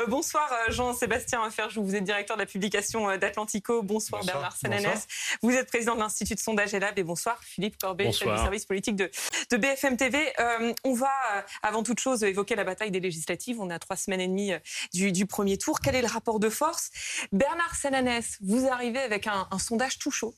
Euh, bonsoir Jean-Sébastien Ferjou, vous êtes directeur de la publication d'Atlantico. Bonsoir, Bernard Sananès, vous êtes président de l'Institut de sondage ELAB et bonsoir Philippe Corbet, chef du service politique de, BFM TV. on va avant toute chose évoquer la bataille des législatives. On a trois semaines et demie du, premier tour. Quel est le rapport de force? Bernard Sananès, vous arrivez avec un sondage tout chaud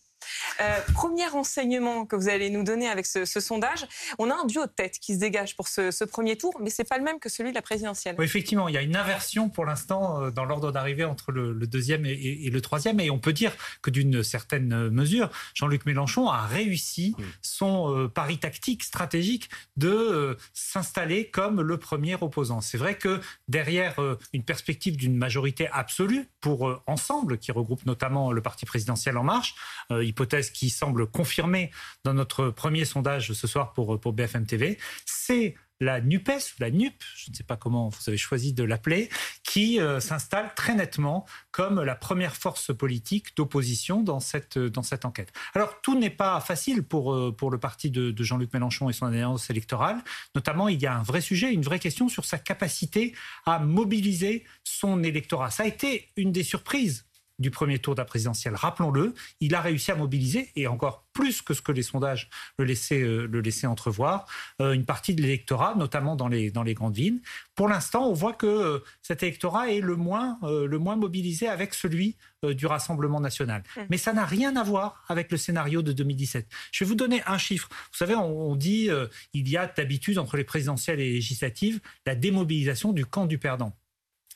euh, premier renseignement que vous allez nous donner avec ce, sondage, on a un duo de tête qui se dégage pour ce, premier tour, mais c'est pas le même que celui de la présidentielle. Oui, effectivement, il y a une inversion pour l'instant euh, dans l'ordre d'arrivée entre le, deuxième et, le troisième, et on peut dire que d'une certaine mesure, Jean-Luc Mélenchon a réussi son euh, pari tactique, stratégique, de s'installer comme le premier opposant. C'est vrai que derrière une perspective d'une majorité absolue pour Ensemble, qui regroupe notamment le parti présidentiel En Marche, hypothèse qui semble confirmée dans notre premier sondage ce soir pour, pour BFM TV, c'est la NUPES, ou la NUP, je ne sais pas comment vous avez choisi de l'appeler, qui euh, s'installe très nettement comme la première force politique d'opposition dans cette, dans cette enquête. Alors, tout n'est pas facile pour, euh, pour le parti de, de Jean-Luc Mélenchon et son alliance électorale. Notamment, il y a un vrai sujet, une vraie question sur sa capacité à mobiliser son électorat. Ça a été une des surprises du premier tour de la présidentielle. Rappelons-le, il a réussi à mobiliser, et encore plus que ce que les sondages le laissaient, euh, le laissaient entrevoir, euh, une partie de l'électorat, notamment dans les, dans les grandes villes. Pour l'instant, on voit que euh, cet électorat est le moins, le moins mobilisé avec celui du Rassemblement national. Mmh. Mais ça n'a rien à voir avec le scénario de 2017. Je vais vous donner un chiffre. Vous savez, on, dit il y a d'habitude entre les présidentielles et les législatives la démobilisation du camp du perdant.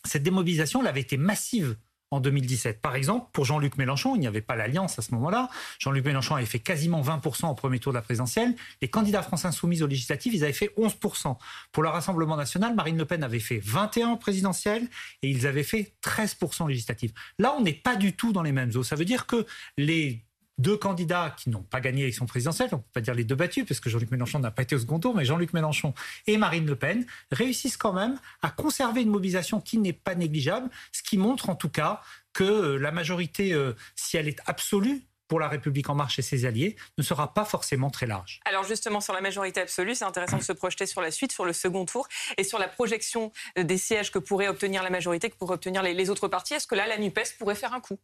Cette démobilisation, elle avait été massive en 2017. Par exemple, pour Jean-Luc Mélenchon, il n'y avait pas l'alliance à ce moment-là. Jean-Luc Mélenchon avait fait quasiment 20% au premier tour de la présidentielle. Les candidats France Insoumise aux législatives, ils avaient fait 11%. Pour le Rassemblement national, Marine Le Pen avait fait 21 présidentielles et ils avaient fait 13% législatives. Là, on n'est pas du tout dans les mêmes eaux. Ça veut dire que les deux candidats qui n'ont pas gagné l'élection présidentielle, on ne peut pas dire les deux battus, parce que Jean-Luc Mélenchon n'a pas été au second tour, mais Jean-Luc Mélenchon et Marine Le Pen réussissent quand même à conserver une mobilisation qui n'est pas négligeable, ce qui montre en tout cas que euh, la majorité, euh, si elle est absolue, pour la République en marche et ses alliés ne sera pas forcément très large. Alors justement, sur la majorité absolue, c'est intéressant de se projeter sur la suite, sur le second tour et sur la projection euh, des sièges que pourrait obtenir la majorité, que pourraient obtenir les, autres partis. Est-ce que là, la NUPES pourrait faire un coup?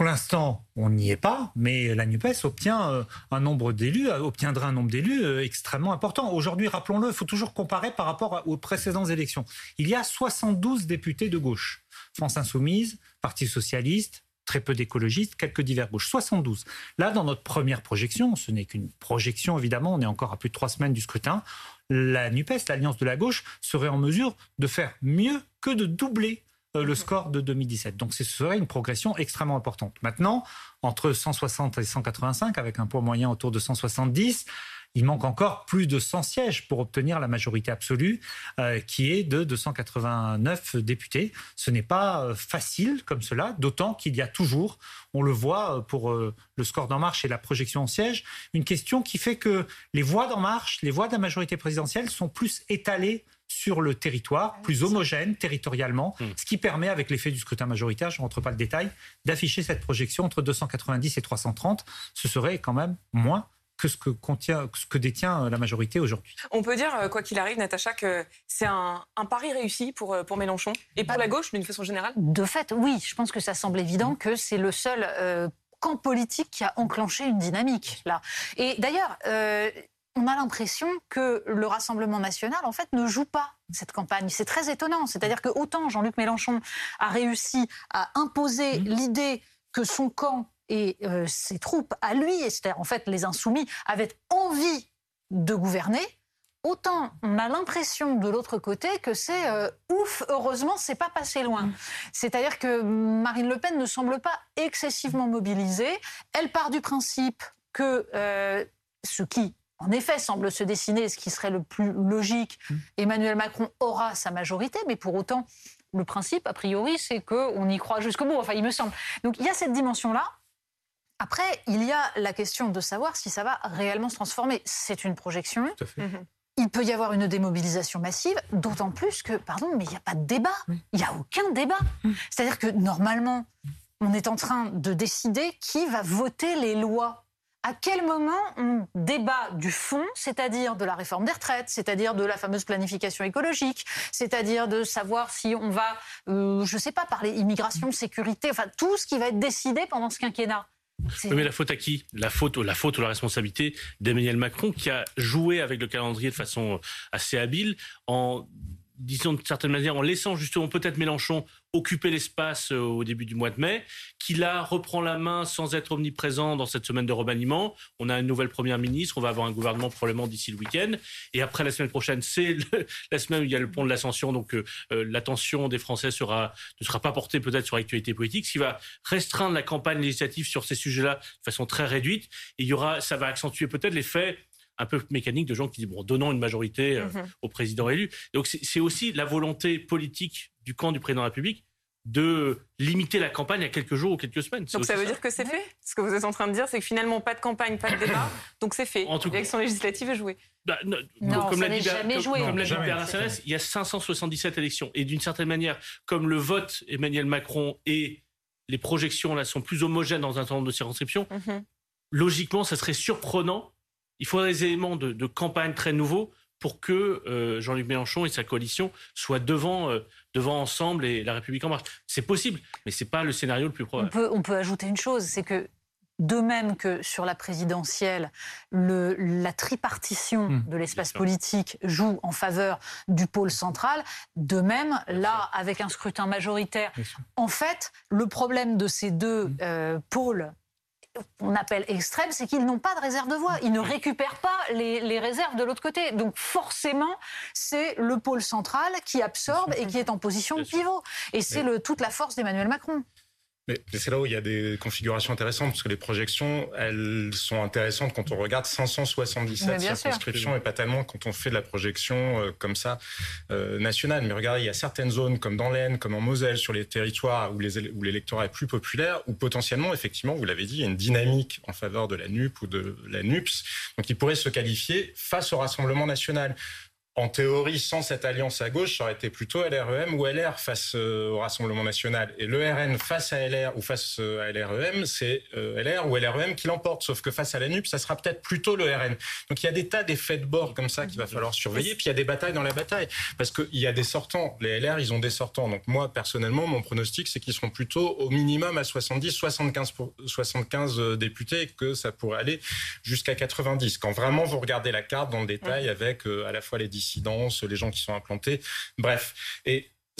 Pour l'instant, on n'y est pas, mais la NUPES obtient euh, un nombre d'élus, euh, obtiendra un nombre d'élus euh, extrêmement important. Aujourd'hui, rappelons-le, il faut toujours comparer par rapport aux précédentes élections. Il y a 72 députés de gauche. France Insoumise, Parti Socialiste, très peu d'écologistes, quelques divers gauches. 72. Là, dans notre première projection, ce n'est qu'une projection évidemment, on est encore à plus de trois semaines du scrutin, la NUPES, l'Alliance de la gauche, serait en mesure de faire mieux que de doubler le score de 2017. Donc ce serait une progression extrêmement importante. Maintenant, entre 160 et 185, avec un poids moyen autour de 170, il manque encore plus de 100 sièges pour obtenir la majorité absolue, euh, qui est de 289 députés. Ce n'est pas euh, facile comme cela, d'autant qu'il y a toujours, on le voit pour le score d'En Marche et la projection en siège, une question qui fait que les voix d'En Marche, les voix de la majorité présidentielle sont plus étalées sur le territoire, plus homogène territorialement, hmm. ce qui permet, avec l'effet du scrutin majoritaire, je ne rentre pas le détail, d'afficher cette projection entre 290 et 330. Ce serait quand même moins que ce que, contient, ce que détient la majorité aujourd'hui. On peut dire, euh, quoi qu'il arrive, Natacha, que c'est un, pari réussi pour, euh, pour Mélenchon et pour bah, la gauche d'une façon générale? De fait, oui. Je pense que ça semble évident que c'est le seul euh, camp politique qui a enclenché une dynamique là. Et d'ailleurs, on a l'impression que le Rassemblement national, en fait, ne joue pas cette campagne. C'est très étonnant. C'est-à-dire que autant Jean-Luc Mélenchon a réussi à imposer mmh. l'idée que son camp et euh, ses troupes à lui, c'est-à-dire en fait les insoumis, avaient envie de gouverner, autant on a l'impression de l'autre côté que c'est euh, ouf, heureusement, c'est pas passé loin. Mmh. C'est-à-dire que Marine Le Pen ne semble pas excessivement mobilisée. Elle part du principe que euh, ce qui en effet, semble se dessiner ce qui serait le plus logique. Mmh. Emmanuel Macron aura sa majorité, mais pour autant, le principe, a priori, c'est qu'on y croit jusqu'au bout. Enfin, il me semble. Donc, il y a cette dimension-là. Après, il y a la question de savoir si ça va réellement se transformer. C'est une projection. Mmh. Il peut y avoir une démobilisation massive, d'autant plus que, pardon, mais il n'y a pas de débat. Il n'y a aucun débat. Mmh. C'est-à-dire que normalement, on est en train de décider qui va voter les lois à quel moment on débat du fond, c'est-à-dire de la réforme des retraites, c'est-à-dire de la fameuse planification écologique, c'est-à-dire de savoir si on va, euh, je ne sais pas, parler immigration, sécurité, enfin tout ce qui va être décidé pendant ce quinquennat. mais la faute à qui? La faute, la faute ou la responsabilité d'Emmanuel Macron qui a joué avec le calendrier de façon assez habile en disons de certaine manière, en laissant justement peut-être Mélenchon occuper l'espace euh, au début du mois de mai, qui là reprend la main sans être omniprésent dans cette semaine de remaniement. On a une nouvelle première ministre, on va avoir un gouvernement probablement d'ici le week-end. Et après la semaine prochaine, c'est la semaine où il y a le pont de l'ascension, donc euh, euh, l'attention des Français sera, ne sera pas portée peut-être sur l'actualité politique, ce qui va restreindre la campagne législative sur ces sujets-là de façon très réduite. Et il y aura, ça va accentuer peut-être l'effet un peu mécanique de gens qui disent bon, donnons une majorité euh, mhm. au président élu. Donc c'est aussi la volonté politique du camp du président de la République de limiter la campagne à quelques jours ou quelques semaines. Donc ça veut dire que c'est fait? Ce que vous êtes en train de dire, c'est que finalement, pas de campagne, pas de débat, donc c'est fait. L'élection législative est jouée. Bah, non, comme l'a dit, jamais joué. Comme, l'a il y a 577 élections. Et d'une certaine manière, comme le vote Emmanuel Macron et les projections là sont plus homogènes dans un certain nombre de circonscriptions, mhm. logiquement, ça serait surprenant il faudrait des éléments de, campagne très nouveaux pour que euh, Jean-Luc Mélenchon et sa coalition soient devant, euh, devant ensemble et la République en marche. C'est possible, mais ce n'est pas le scénario le plus probable. On peut, on peut ajouter une chose, c'est que de même que sur la présidentielle, le, la tripartition mmh. de l'espace politique joue en faveur du pôle central, de même, là, avec un scrutin majoritaire, en fait, le problème de ces deux mmh. euh, pôles on appelle extrême, c'est qu'ils n'ont pas de réserve de voix. Ils ne récupèrent pas les, réserves de l'autre côté. Donc forcément, c'est le pôle central qui absorbe et qui est en position de pivot. Et c'est toute la force d'Emmanuel Macron. Mais c'est là où il y a des configurations intéressantes, parce que les projections, elles sont intéressantes quand on regarde 577 circonscriptions et pas tellement quand on fait de la projection euh, comme ça euh, nationale. Mais regardez, il y a certaines zones, comme dans l'Aisne, comme en Moselle, sur les territoires où l'électorat est plus populaire, où potentiellement, effectivement, vous l'avez dit, il y a une dynamique en faveur de la NUP ou de la NUPS, donc il pourrait se qualifier face au Rassemblement national en théorie, sans cette alliance à gauche, ça aurait été plutôt LREM ou LR face euh, au Rassemblement national. Et le RN face à LR ou face euh, à LREM, c'est euh, LR ou LREM qui l'emporte. Sauf que face à la NUP, ça sera peut-être plutôt le RN. Donc il y a des tas d'effets de bord comme ça qu'il va falloir surveiller. Puis il y a des batailles dans la bataille. Parce qu'il y a des sortants. Les LR, ils ont des sortants. Donc moi, personnellement, mon pronostic, c'est qu'ils seront plutôt au minimum à 70, 75, 75 députés et que ça pourrait aller jusqu'à 90. Quand vraiment vous regardez la carte dans le détail avec à la fois les les gens qui sont implantés. Bref.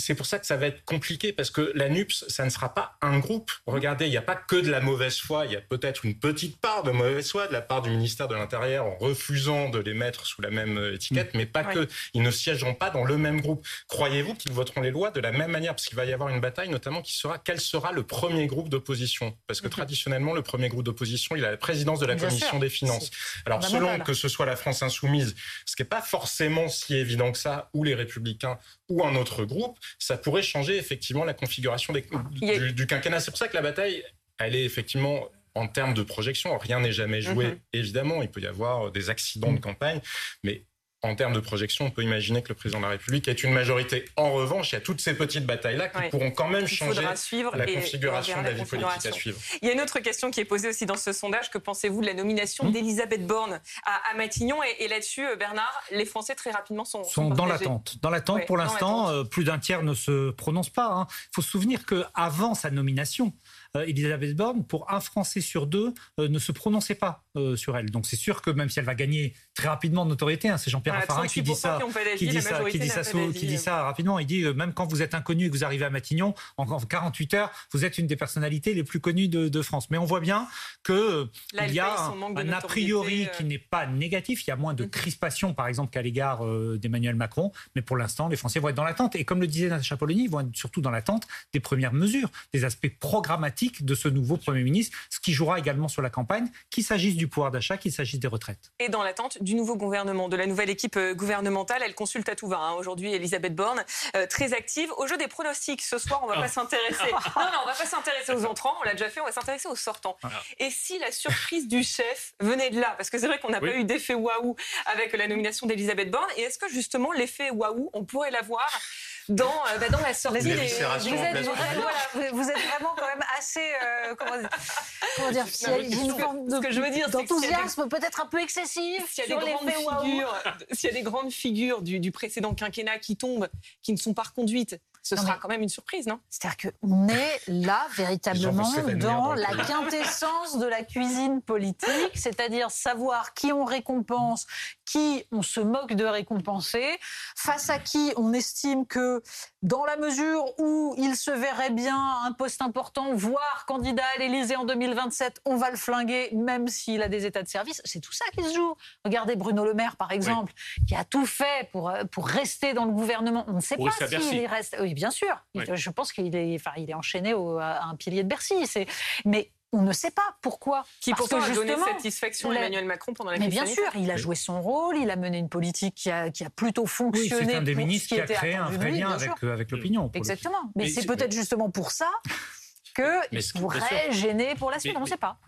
C'est pour ça que ça va être compliqué parce que la NUPS, ça ne sera pas un groupe. Regardez, il n'y a pas que de la mauvaise foi, il y a peut-être une petite part de mauvaise foi de la part du ministère de l'Intérieur en refusant de les mettre sous la même euh, étiquette, mais pas que. Ils ne siégeront pas dans le même groupe. Croyez-vous qu'ils voteront les lois de la même manière? Parce qu'il va y avoir une bataille, notamment qui sera quel sera le premier groupe d'opposition? Parce que traditionnellement, le premier groupe d'opposition, il a la présidence de la Commission des finances. Alors, selon que ce soit la France insoumise, ce qui n'est pas forcément si évident que ça, ou les Républicains, ou un autre groupe, ça pourrait changer effectivement la configuration du, du, quinquennat. C'est pour ça que la bataille, elle est effectivement en termes de projection, rien n'est jamais joué. Mhm. Évidemment, il peut y avoir des accidents de campagne, mais en termes de projection, on peut imaginer que le président de la République ait une majorité. En revanche, il y a toutes ces petites batailles-là qui pourront quand même changer la configuration de la vie politique à suivre. Il y a une autre question qui est posée aussi dans ce sondage. Que pensez-vous de la nomination hmm. d'Elisabeth Borne à, Matignon Et, là-dessus, euh, Bernard, les Français très rapidement sont, sont, dans l'attente. Dans l'attente, pour l'instant, euh, plus d'un tiers ne se prononce pas. Il hein. faut se souvenir qu'avant sa nomination, Elisabeth Borne, pour un Français sur deux, ne se prononçait pas sur elle. Donc c'est sûr que même si elle va gagner très rapidement de notoriété, hein, c'est Jean-Pierre Raffarin qui dit ça, qui dit ça, qui dit ça, qui dit ça rapidement. Il dit même quand vous êtes inconnu et que vous arrivez à Matignon, en 48 heures, vous êtes une des personnalités les plus connues de, France. Mais on voit bien que il y a un, a priori qui n'est pas négatif. Il y a moins de mm. crispation, par exemple, qu'à l'égard d'Emmanuel Macron. Mais pour l'instant, les Français vont être dans l'attente. Et comme le disait Natacha Polony, ils vont être surtout dans l'attente des premières mesures, des aspects programmatiques de ce nouveau Premier ministre, ce qui jouera également sur la campagne, qu'il s'agisse du pouvoir d'achat, qu'il s'agisse des retraites. Et dans l'attente du nouveau gouvernement, de la nouvelle équipe euh, gouvernementale. Elle consulte à tout va. Hein. Aujourd'hui, Elisabeth Borne, euh, très active. Au jeu des pronostics, ce soir, on va ah. pas s'intéresser. Non, non, on va pas s'intéresser aux entrants. On l'a déjà fait. On va s'intéresser aux sortants. Ah. Et si la surprise du chef venait de là, parce que c'est vrai qu'on n'a pas eu d'effet waouh avec la nomination d'Elisabeth Borne. Et est-ce que justement l'effet waouh, on pourrait l'avoir dans, euh, bah, dans la sortie des... Vous êtes, voilà, vous êtes vraiment quand même assez... Euh, comment dire, comment dire une forme de, ce que je veux dire, d'enthousiasme peut-être un peu excessif s'il y, a des grandes figures, s'il y a des grandes figures du, du précédent quinquennat qui tombent, qui ne sont pas reconduites, ce sera quand même une surprise, non? C'est-à-dire qu'on est là véritablement dans la quintessence de la cuisine politique, c'est-à-dire savoir qui on récompense, qui on se moque de récompenser, face à qui on estime que dans la mesure où il se verrait bien un poste important, voire candidat à l'Élysée en 2027, on va le flinguer même s'il a des états de service. C'est tout ça qui se joue. Regardez Bruno Le Maire, par exemple, qui a tout fait pour, pour rester dans le gouvernement. On ne sait pas s'il reste. Oui, bien sûr. Je pense qu'il est, enfin, il est enchaîné à un pilier de Bercy. Mais on ne sait pas pourquoi. Qui Parce pourtant que a donné satisfaction à Emmanuel Macron pendant la crise Mais bien sûr, il a joué son rôle, il a mené une politique qui a, qui a plutôt fonctionné. c'est un des ministres qui, a créé un vrai lien avec, euh, avec l'opinion. Exactement. Mais, c'est peut-être justement pour ça qu'il pourrait gêner pour la suite, on ne sait pas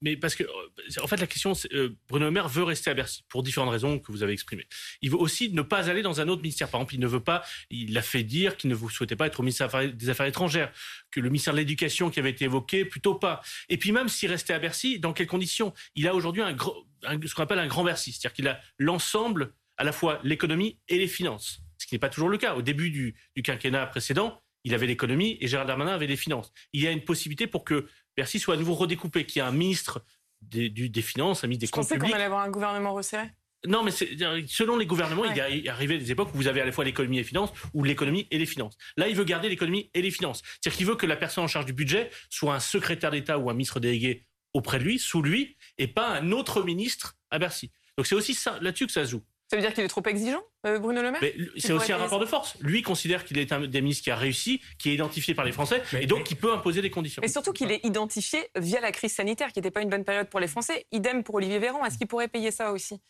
mais parce que, euh, en fait, la question, euh, Bruno Le Maire veut rester à Bercy pour différentes raisons que vous avez exprimées. Il veut aussi ne pas aller dans un autre ministère. Par exemple, il ne veut pas, il a fait dire qu'il ne vous souhaitait pas être au ministère des Affaires étrangères, que le ministère de l'Éducation qui avait été évoqué, plutôt pas. Et puis même s'il restait à Bercy, dans quelles conditions? Il a aujourd'hui un, ce qu'on appelle un grand Bercy, c'est-à-dire qu'il a l'ensemble, à la fois l'économie et les finances. Ce qui n'est pas toujours le cas. Au début du, du quinquennat précédent, il avait l'économie et Gérald Darmanin avait les finances. Il y a une possibilité pour que Bercy soit à nouveau redécoupé, qu'il y a un ministre des, des Finances, un ministre des Comptes publics. qu'on allait avoir un gouvernement resserré non, mais selon les gouvernements, il y a arrivé des époques où vous avez à la fois l'économie et les finances, ou l'économie et les finances. Là, il veut garder l'économie et les finances. C'est-à-dire qu'il veut que la personne en charge du budget soit un secrétaire d'État ou un ministre délégué auprès de lui, sous lui, et pas un autre ministre à Bercy. Donc c'est aussi là-dessus que ça se joue. Ça veut dire qu'il est trop exigeant, euh, Bruno Le Maire C'est aussi un rapport de force. Lui considère qu'il est un des ministres qui a réussi, qui est identifié par les Français, et donc qui peut imposer des conditions. Et surtout qu'il est identifié via la crise sanitaire, qui n'était pas une bonne période pour les Français. Idem pour Olivier Véran. Est-ce qu'il pourrait payer ça aussi?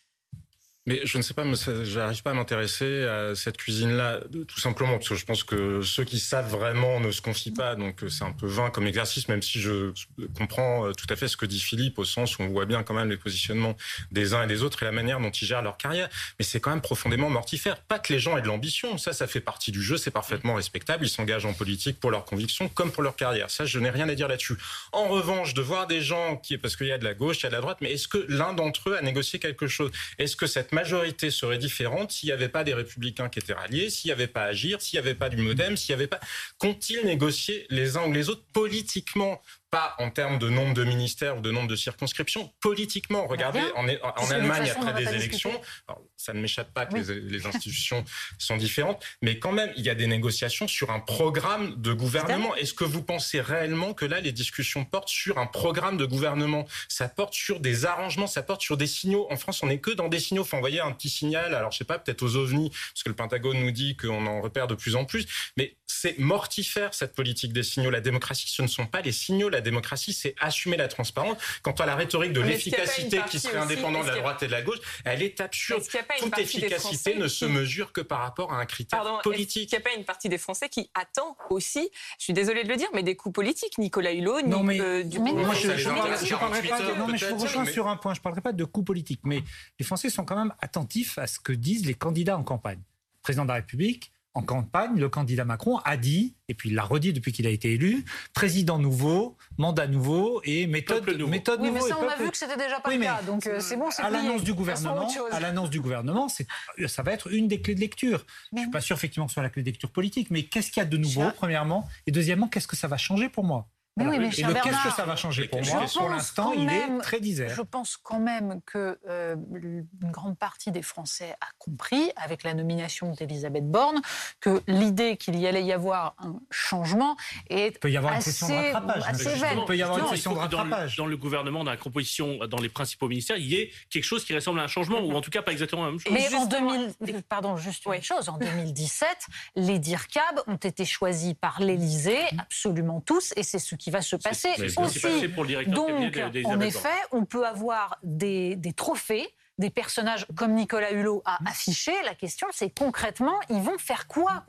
Mais je ne sais pas, je n'arrive pas à m'intéresser à cette cuisine-là, tout simplement, parce que je pense que ceux qui savent vraiment ne se confient pas, donc euh, c'est un peu vain comme exercice, même si je comprends euh, tout à fait ce que dit Philippe, au sens où on voit bien quand même les positionnements des uns et des autres et la manière dont ils gèrent leur carrière. Mais c'est quand même profondément mortifère. Pas que les gens aient de l'ambition, ça, ça fait partie du jeu, c'est parfaitement respectable. Ils s'engagent en politique pour leurs convictions comme pour leur carrière. Ça, je n'ai rien à dire là-dessus. En revanche, de voir des gens qui, parce qu'il y a de la gauche, il y a de la droite, mais est-ce que l'un d'entre eux a négocié quelque chose? Est-ce que cette majorité serait différente s'il n'y avait pas des républicains qui étaient ralliés, s'il n'y avait pas Agir, s'il n'y avait pas du Modem, s'il n'y avait pas... Qu'ont-ils négocié les uns ou les autres politiquement? Pas en termes de nombre de ministères ou de nombre de circonscriptions, politiquement. Regardez, en, en Allemagne, après des élections, ça ne m'échappe pas que les, institutions sont différentes, mais quand même, il y a des négociations sur un programme de gouvernement. Est-ce que vous pensez réellement que là, les discussions portent sur un programme de gouvernement? Ça porte sur des arrangements, ça porte sur des signaux. En France, on n'est que dans des signaux. Il faut envoyer un petit signal, alors je sais pas, peut-être aux ovnis, parce que le Pentagone nous dit qu'on en repère de plus en plus, mais c'est mortifère cette politique des signaux. La démocratie, ce ne sont pas les signaux la démocratie, c'est assumer la transparence. Quant à la rhétorique de l'efficacité qui serait indépendante de la droite et de la gauche, elle est absurde. Toute efficacité ne se mesure que par rapport à un critère politique. Qu'il n'y a pas une partie des Français qui attend aussi, je suis désolée de le dire, mais des coups politiques, Nicolas Hulot, non, mais, euh, du mais moi, je, non, mais je vous rejoins sur un point. Je ne parlerai pas de coups politiques, mais les Français sont quand même attentifs à ce que disent les candidats en campagne. président de la République, en campagne, le candidat Macron a dit, et puis il l'a redit depuis qu'il a été élu, président nouveau, mandat nouveau et méthode, nouveau. méthode oui, mais ça, on a vu que c'était déjà pas le cas, donc euh, c'est bon, c'est à l'annonce du gouvernement, à l'annonce du gouvernement, ça va être une des clés de lecture. Je suis pas sûr effectivement que ce soit la clé de lecture politique, mais qu'est-ce qu'il y a de nouveau, premièrement, et deuxièmement, qu'est-ce que ça va changer pour moi? Mais qu'est-ce que ça va changer pour moi Pour l'instant, il est très disert. Je pense quand même que euh, une grande partie des Français a compris, avec la nomination d'Elisabeth Borne, que l'idée qu'il y allait y avoir un changement est il peut y avoir une assez, de rattrapage. Il peut y avoir une question de rattrapage. Dans le, gouvernement, dans la composition, dans les principaux ministères, il y ait quelque chose qui ressemble à un changement, ou en tout cas pas exactement la même chose. Mais en 2000, pardon, juste une chose, en 2017, les DIRCAB ont été choisis par l'Élysée, absolument tous, et c'est ce qui va se passer aussi. Donc, en effet, on peut avoir des, des trophées des personnages comme Nicolas Hulot a affiché. La question, c'est concrètement, ils vont faire quoi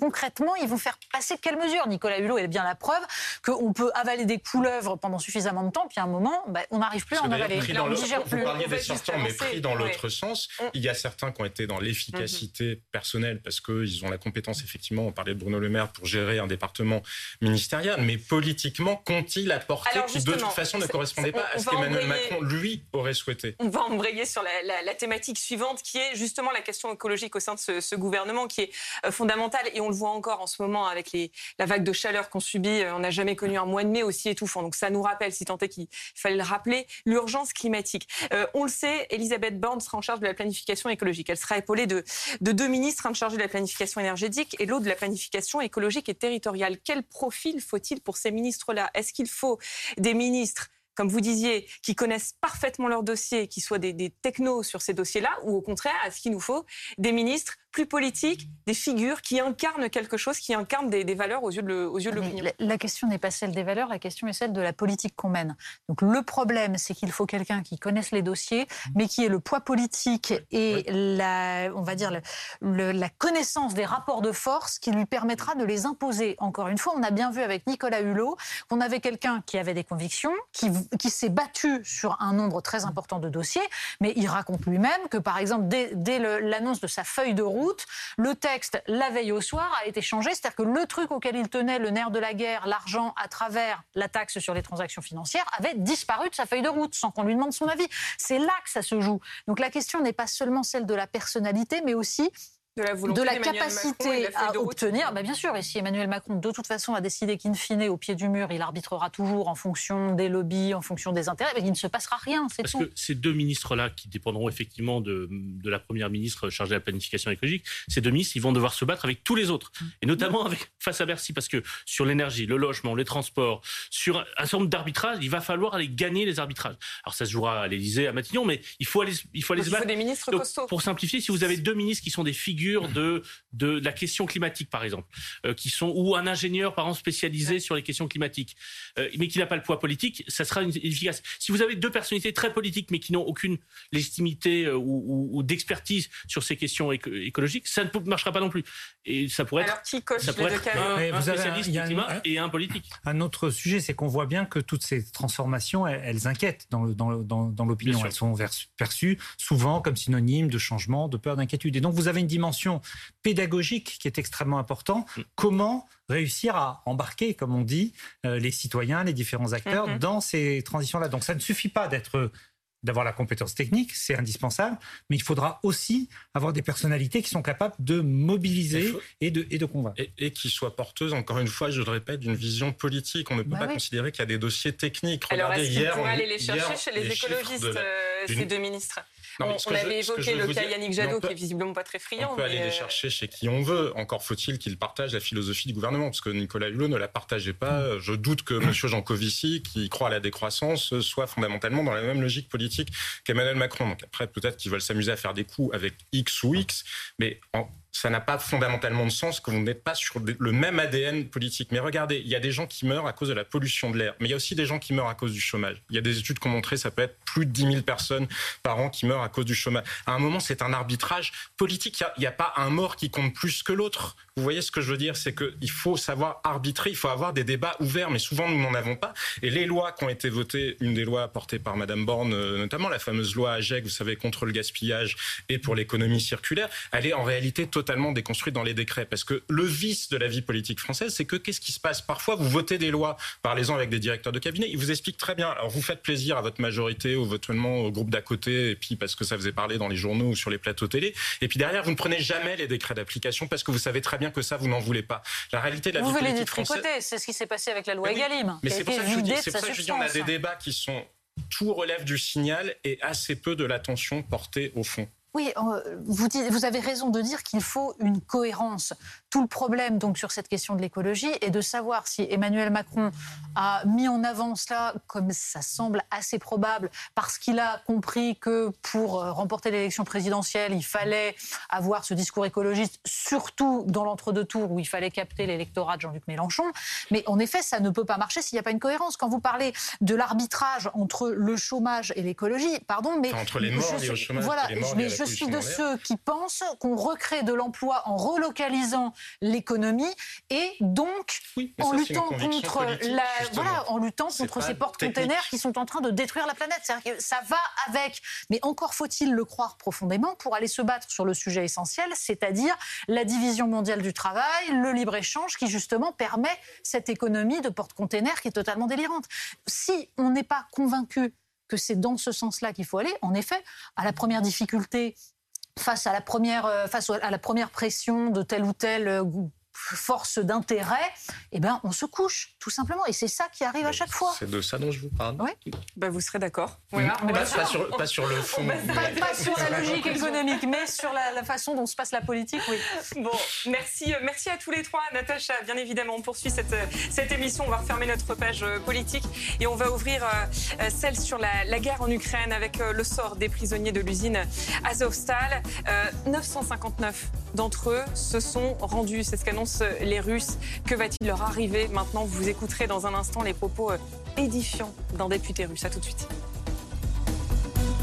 Concrètement, ils vont faire passer quelles mesures Nicolas Hulot est bien la preuve qu'on peut avaler des couleuvres pendant suffisamment de temps, puis à un moment, bah, on n'arrive plus à en avaler. on digère plus. Vous parliez des sortants, mais pris dans l'autre sens. Il y a certains qui ont été dans l'efficacité mhm. personnelle parce qu'ils ont la compétence, effectivement, on parlait de Bruno Le Maire pour gérer un département ministériel, mais politiquement, qu'ont-ils apporté qui de toute façon ne correspondait pas à ce qu'Emmanuel Macron, lui, aurait souhaité? On va embrayer sur la, thématique suivante qui est justement la question écologique au sein de ce, gouvernement qui est euh, fondamentale et on le voit encore en ce moment avec la vague de chaleur qu'on subit. Euh, on n'a jamais connu un mois de mai aussi étouffant. Donc ça nous rappelle, si tant est qu'il fallait le rappeler, l'urgence climatique. Euh, on le sait, Elisabeth Borne sera en charge de la planification écologique. Elle sera épaulée de, de deux ministres, un chargé de la planification énergétique et l'autre de la planification écologique et territoriale. Quel profil faut-il pour ces ministres-là? Est-ce qu'il faut des ministres comme vous disiez, qui connaissent parfaitement leur dossier, qui soient des, des technos sur ces dossiers-là, ou au contraire, est-ce qu'il nous faut des ministres plus politiques, des figures qui incarnent quelque chose, qui incarnent des, valeurs aux yeux de l'opinion. La, question n'est pas celle des valeurs, la question est celle de la politique qu'on mène. Donc le problème, c'est qu'il faut quelqu'un qui connaisse les dossiers, mais qui ait le poids politique et la, on va dire, la connaissance des rapports de force qui lui permettra de les imposer. Encore une fois, on a bien vu avec Nicolas Hulot qu'on avait quelqu'un qui avait des convictions, qui, qui s'est battu sur un nombre très important de dossiers, mais il raconte lui-même que, par exemple, dès, dès l'annonce de sa feuille de route, le texte, la veille au soir, a été changé. C'est-à-dire que le truc auquel il tenait, le nerf de la guerre, l'argent à travers la taxe sur les transactions financières, avait disparu de sa feuille de route sans qu'on lui demande son avis. C'est là que ça se joue. Donc la question n'est pas seulement celle de la personnalité, mais aussi de la, capacité à obtenir. Bah bien sûr, et si Emmanuel Macron, de toute façon, a décidé qu'in fine, au pied du mur, il arbitrera toujours en fonction des lobbies, en fonction des intérêts, il ne se passera rien. Parce que ces deux ministres-là, qui dépendront effectivement de, de, la première ministre chargée de la planification écologique, ces deux ministres, ils vont devoir se battre avec tous les autres, mm. et notamment avec, face à Bercy, parce que sur l'énergie, le logement, les transports, sur un certain nombre d'arbitrages, il va falloir aller gagner les arbitrages. Alors ça se jouera à l'Élysée, à Matignon, mais il faut aller, il faut aller se battre. des ministres costauds. Pour simplifier, si vous avez deux ministres qui sont des figures de, de, la question climatique, par exemple, euh, qui sont ou un ingénieur, par exemple, spécialisé sur les questions climatiques, euh, mais qui n'a pas le poids politique, ça sera efficace. Si vous avez deux personnalités très politiques, mais qui n'ont aucune légitimité euh, ou, d'expertise sur ces questions écologiques, ça ne marchera pas non plus. Et ça pourrait Alors, qui coche ça pourrait être un, spécialiste du climat et un politique. Un autre sujet, c'est qu'on voit bien que toutes ces transformations, elles, inquiètent dans l'opinion. Dans, elles sont perçues souvent comme synonymes de changement, de peur, d'inquiétude. Et donc, vous avez une dimension pédagogique qui est extrêmement important. Mm. Comment réussir à embarquer, comme on dit, euh, les citoyens, les différents acteurs mm-hmm. dans ces transitions-là. Donc ça ne suffit pas d'être d'avoir la compétence technique, c'est indispensable, mais il faudra aussi avoir des personnalités qui sont capables de mobiliser et de, et de convaincre. Et, qui soient porteuses, encore une fois, je le répète, d'une vision politique. On ne peut bah pas considérer qu'il y a des dossiers techniques. Alors, est-ce hier, on aller les chercher chez les, écologistes, euh, ces deux ministres? On, avait évoqué le cas Yannick Jadot, qui est visiblement pas très friand. On peut aller les euh, chercher chez qui on veut. Encore faut-il qu'il partage la philosophie du gouvernement, parce que Nicolas Hulot ne la partageait pas. Je doute que M. Jancovici, qui croit à la décroissance, soit fondamentalement dans la même logique politique qu'Emmanuel Macron. Donc après, peut-être qu'ils veulent s'amuser à faire des coups avec X ou X, mais en ça n'a pas fondamentalement de sens que vous n'êtes pas sur le même ADN politique. Mais regardez, il y a des gens qui meurent à cause de la pollution de l'air, mais il y a aussi des gens qui meurent à cause du chômage. Il y a des études qui ont montré ça peut être plus de 10 000 personnes par an qui meurent à cause du chômage. À un moment, c'est un arbitrage politique. Il n'y a, pas un mort qui compte plus que l'autre. Vous voyez ce que je veux dire? C'est qu'il faut savoir arbitrer, il faut avoir des débats ouverts, mais souvent nous n'en avons pas. Et les lois qui ont été votées, une des lois portées par Madame Borne, euh, notamment la fameuse loi AGEC, vous savez, contre le gaspillage et pour l'économie circulaire, elle est en réalité totalement totalement déconstruite dans les décrets. Parce que le vice de la vie politique française, c'est que qu'est-ce qui se passe? Parfois, vous votez des lois, parlez-en avec des directeurs de cabinet, ils vous expliquent très bien. Alors, vous faites plaisir à votre majorité, ou votement au groupe d'à côté, et puis parce que ça faisait parler dans les journaux ou sur les plateaux télé. Et puis derrière, vous ne prenez jamais les décrets d'application parce que vous savez très bien que ça, vous n'en voulez pas. La réalité de la vous vie politique française. C'est ce qui s'est passé avec la loi Egalim. Mais c'est pour ça que je dis, c'est pour ça que je dis, on a des débats qui sont tout relève du signal et assez peu de l'attention portée au fond. Oui, euh, vous, vous avez raison de dire qu'il faut une cohérence. Tout le problème donc sur cette question de l'écologie est de savoir si Emmanuel Macron a mis en avant cela, comme ça semble assez probable, parce qu'il a compris que pour euh, remporter l'élection présidentielle, il fallait avoir ce discours écologiste, surtout dans l'entre-deux tours où il fallait capter l'électorat de Jean-Luc Mélenchon. Mais en effet, ça ne peut pas marcher s'il n'y a pas une cohérence. Quand vous parlez de l'arbitrage entre le chômage et l'écologie, pardon, mais entre les morts et le chômage, voilà, mais je suis de ceux qui pensent qu'on recrée de l'emploi en relocalisant l'économie et donc en, luttant contre la, voilà, en luttant contre ces porte-containers qui sont en train de détruire la planète. Que ça va avec. Mais encore faut-il le croire profondément pour aller se battre sur le sujet essentiel, c'est-à-dire la division mondiale du travail, le libre-échange qui justement permet cette économie de porte-containers qui est totalement délirante. Si on n'est pas convaincu c'est dans ce sens-là qu'il faut aller, en effet, à la première difficulté face à la première, euh, face à la première pression de tel ou tel euh, force d'intérêt, eh ben, on se couche, tout simplement. Et c'est ça qui arrive à chaque fois. C'est de ça dont je vous parle. Oui. Ben, vous serez d'accord. Voilà. Pas, sur, pas, sur, le fond. Pas, sur la logique économique, mais sur la, façon dont se passe la politique, oui. Bon, merci, euh, merci à tous les trois. Natacha, bien évidemment, on poursuit cette, euh, cette émission. On va refermer notre page euh, politique et on va ouvrir celle sur la, la, guerre en Ukraine avec le sort des prisonniers de l'usine Azovstal. 959 d'entre eux se sont rendus. C'est ce qu'annonce les Russes. Que va-t-il leur arriver maintenant? Vous écouterez dans un instant les propos euh, édifiants d'un député russe. À tout de suite.